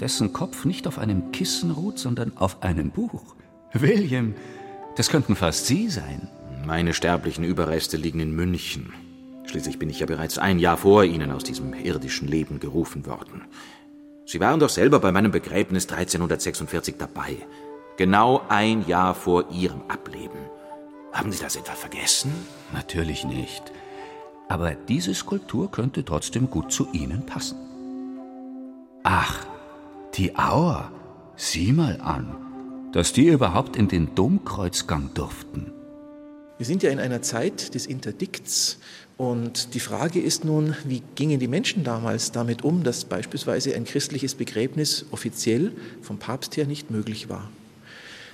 dessen Kopf nicht auf einem Kissen ruht, sondern auf einem Buch. William, das könnten fast Sie sein. Meine sterblichen Überreste liegen in München. Schließlich bin ich ja bereits ein Jahr vor Ihnen aus diesem irdischen Leben gerufen worden. Sie waren doch selber bei meinem Begräbnis 1346 dabei. Genau ein Jahr vor Ihrem Ableben. Haben Sie das etwa vergessen? Natürlich nicht. Aber diese Skulptur könnte trotzdem gut zu Ihnen passen. Ach, die Auer. Sieh mal an, dass die überhaupt in den Domkreuzgang durften. Wir sind ja in einer Zeit des Interdikts und die Frage ist nun, wie gingen die Menschen damals damit um, dass beispielsweise ein christliches Begräbnis offiziell vom Papst her nicht möglich war?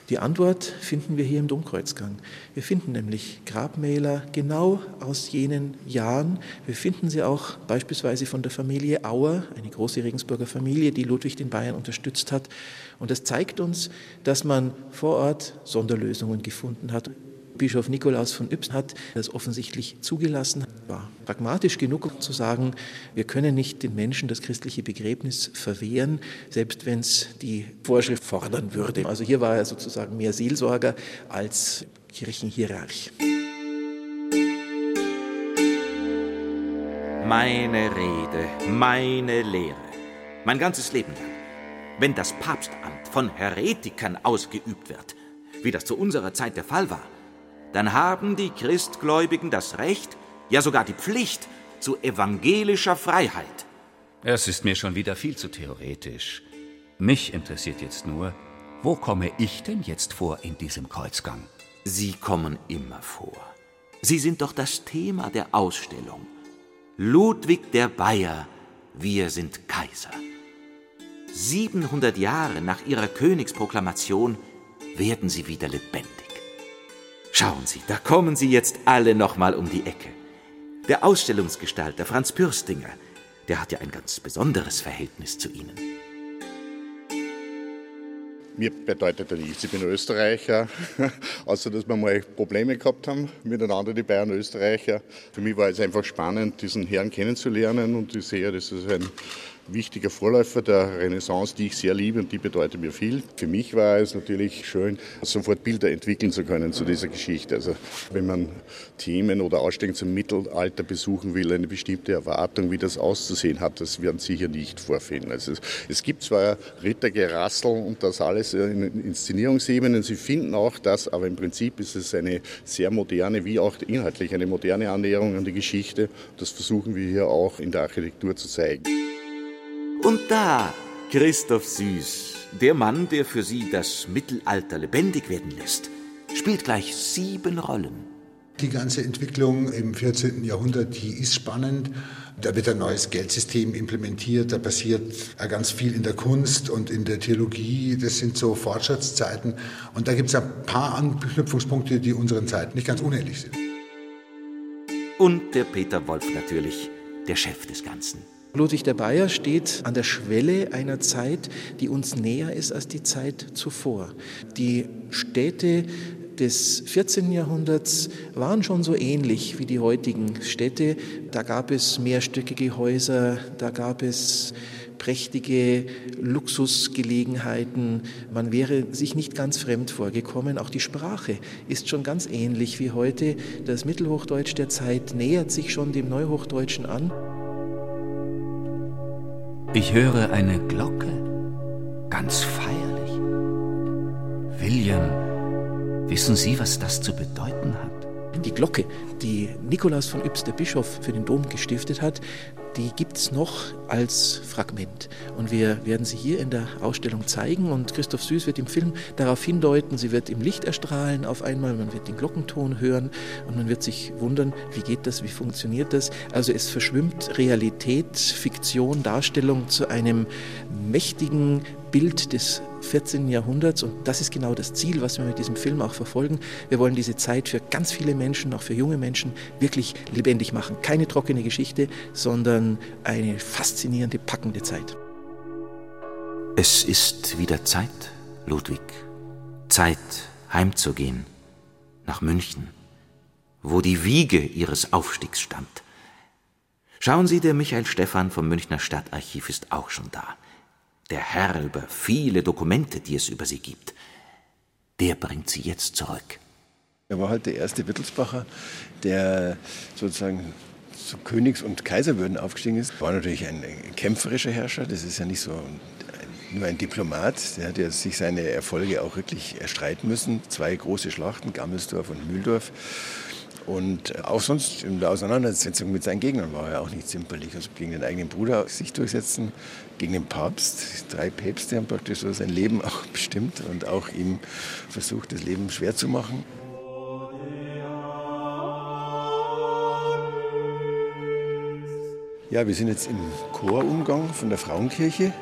Die Antwort finden wir hier im Domkreuzgang. Wir finden nämlich Grabmäler genau aus jenen Jahren. Wir finden sie auch beispielsweise von der Familie Auer, eine große Regensburger Familie, die Ludwig den Bayern unterstützt hat. Und das zeigt uns, dass man vor Ort Sonderlösungen gefunden hat. Bischof Nikolaus von Yps hat das offensichtlich zugelassen, war pragmatisch genug, um zu sagen, wir können nicht den Menschen das christliche Begräbnis verwehren, selbst wenn es die Vorschrift fordern würde. Also hier war er sozusagen mehr Seelsorger als Kirchenhierarch. Meine Rede, meine Lehre, mein ganzes Leben lang. Wenn das Papstamt von Heretikern ausgeübt wird, wie das zu unserer Zeit der Fall war, dann haben die Christgläubigen das Recht, ja sogar die Pflicht zu evangelischer Freiheit. Es ist mir schon wieder viel zu theoretisch. Mich interessiert jetzt nur, wo komme ich denn jetzt vor in diesem Kreuzgang? Sie kommen immer vor. Sie sind doch das Thema der Ausstellung. Ludwig der Bayer, wir sind Kaiser. 700 Jahre nach ihrer Königsproklamation werden sie wieder lebendig. Schauen Sie, da kommen Sie jetzt alle nochmal um die Ecke. Der Ausstellungsgestalter Franz Pürstinger, der hat ja ein ganz besonderes Verhältnis zu Ihnen. Mir bedeutet er nichts. Ich bin Österreicher, außer dass wir mal Probleme gehabt haben miteinander, die Bayern Österreicher. Für mich war es einfach spannend, diesen Herrn kennenzulernen und ich sehe, das ist ein wichtiger Vorläufer der Renaissance, die ich sehr liebe und die bedeutet mir viel. Für mich war es natürlich schön, sofort Bilder entwickeln zu können zu dieser Geschichte. Also wenn man Themen oder Ausstellungen zum Mittelalter besuchen will, eine bestimmte Erwartung, wie das auszusehen hat, das werden sicher nicht vorfinden. Also es gibt zwar Rittergerassel und das alles in Inszenierungsebenen, sie finden auch das, aber im Prinzip ist es eine sehr moderne, wie auch inhaltlich eine moderne Annäherung an die Geschichte. Das versuchen wir hier auch in der Architektur zu zeigen. Und da Christoph Süß, der Mann, der für Sie das Mittelalter lebendig werden lässt, spielt gleich sieben Rollen. Die ganze Entwicklung im 14. Jahrhundert, die ist spannend. Da wird ein neues Geldsystem implementiert, da passiert ganz viel in der Kunst und in der Theologie. Das sind so Fortschrittszeiten. Und da gibt es ein paar Anknüpfungspunkte, die unseren Zeiten nicht ganz unähnlich sind. Und der Peter Wolf natürlich, der Chef des Ganzen. Ludwig der Bayer steht an der Schwelle einer Zeit, die uns näher ist als die Zeit zuvor. Die Städte des 14. Jahrhunderts waren schon so ähnlich wie die heutigen Städte. Da gab es mehrstöckige Häuser, da gab es prächtige Luxusgelegenheiten. Man wäre sich nicht ganz fremd vorgekommen. Auch die Sprache ist schon ganz ähnlich wie heute. Das Mittelhochdeutsch der Zeit nähert sich schon dem Neuhochdeutschen an. Ich höre eine Glocke, ganz feierlich. William, wissen Sie, was das zu bedeuten hat? Die Glocke, die Nikolaus von Yps, der Bischof, für den Dom gestiftet hat, die gibt es noch als Fragment. Und wir werden sie hier in der Ausstellung zeigen. Und Christoph Süß wird im Film darauf hindeuten, sie wird im Licht erstrahlen auf einmal, man wird den Glockenton hören und man wird sich wundern, wie geht das, wie funktioniert das. Also es verschwimmt Realität, Fiktion, Darstellung zu einem mächtigen Bild des 14. Jahrhunderts. Und das ist genau das Ziel, was wir mit diesem Film auch verfolgen. Wir wollen diese Zeit für ganz viele Menschen, auch für junge Menschen, wirklich lebendig machen. Keine trockene Geschichte, sondern eine faszinierende, packende Zeit. Es ist wieder Zeit, Ludwig. Zeit, heimzugehen. Nach München, wo die Wiege Ihres Aufstiegs stand. Schauen Sie, der Michael Stephan vom Münchner Stadtarchiv ist auch schon da der Herr über viele Dokumente, die es über sie gibt, der bringt sie jetzt zurück. Er war halt der erste Wittelsbacher, der sozusagen zu Königs- und Kaiserwürden aufgestiegen ist. War natürlich ein, kämpferischer Herrscher, das ist ja nicht so nur ein Diplomat. Der hat ja sich seine Erfolge auch wirklich erstreiten müssen. Zwei große Schlachten, Gammelsdorf und Mühldorf. Und auch sonst in der Auseinandersetzung mit seinen Gegnern war er auch nicht zimperlich. Also gegen den eigenen Bruder sich durchsetzen, gegen den Papst. Drei Päpste haben praktisch so sein Leben auch bestimmt und auch ihm versucht, das Leben schwer zu machen. Ja, wir sind jetzt im Chorumgang von der Frauenkirche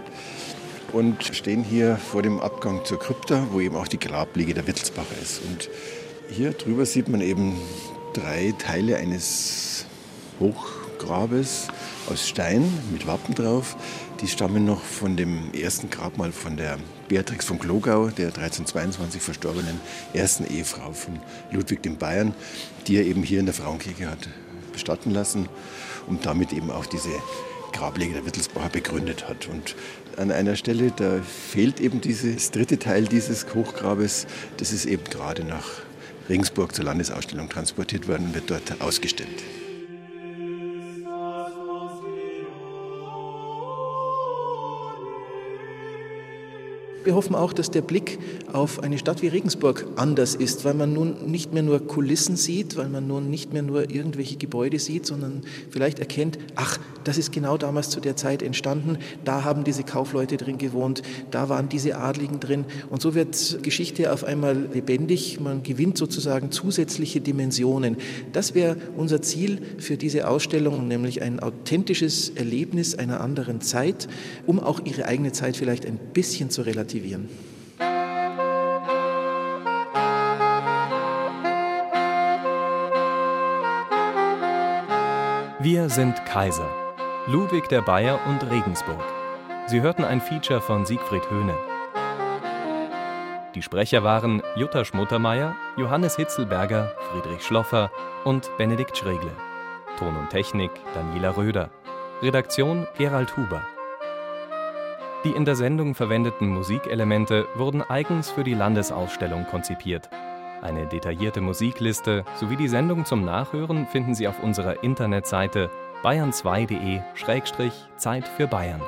und stehen hier vor dem Abgang zur Krypta, wo eben auch die Grabliege der Wittelsbacher ist. Und hier drüber sieht man eben drei Teile eines Hochgrabes aus Stein mit Wappen drauf. Die stammen noch von dem ersten Grabmal von der Beatrix von Glogau, der 1322 verstorbenen ersten Ehefrau von Ludwig dem Bayern, die er eben hier in der Frauenkirche hat bestatten lassen und damit eben auch diese Grablege der Wittelsbacher begründet hat. Und an einer Stelle, da fehlt eben dieses dritte Teil dieses Hochgrabes. Das ist eben gerade nach Regensburg zur Landesausstellung transportiert worden und wird dort ausgestellt. Wir hoffen auch, dass der Blick auf eine Stadt wie Regensburg anders ist, weil man nun nicht mehr nur Kulissen sieht, weil man nun nicht mehr nur irgendwelche Gebäude sieht, sondern vielleicht erkennt, ach, das ist genau damals zu der Zeit entstanden, da haben diese Kaufleute drin gewohnt, da waren diese Adligen drin. Und so wird Geschichte auf einmal lebendig, man gewinnt sozusagen zusätzliche Dimensionen. Das wäre unser Ziel für diese Ausstellung, nämlich ein authentisches Erlebnis einer anderen Zeit, um auch ihre eigene Zeit vielleicht ein bisschen zu relativieren relativieren. Wir sind Kaiser. Ludwig der Bayer und Regensburg. Sie hörten ein Feature von Siegfried Höhne. Die Sprecher waren Jutta Schmuttermeier, Johannes Hitzelberger, Friedrich Schloffer und Benedikt Schregle. Ton und Technik Daniela Röder. Redaktion Gerald Huber. Die in der Sendung verwendeten Musikelemente wurden eigens für die Landesausstellung konzipiert. Eine detaillierte Musikliste sowie die Sendung zum Nachhören finden Sie auf unserer Internetseite bayern2.de-Zeit für Bayern.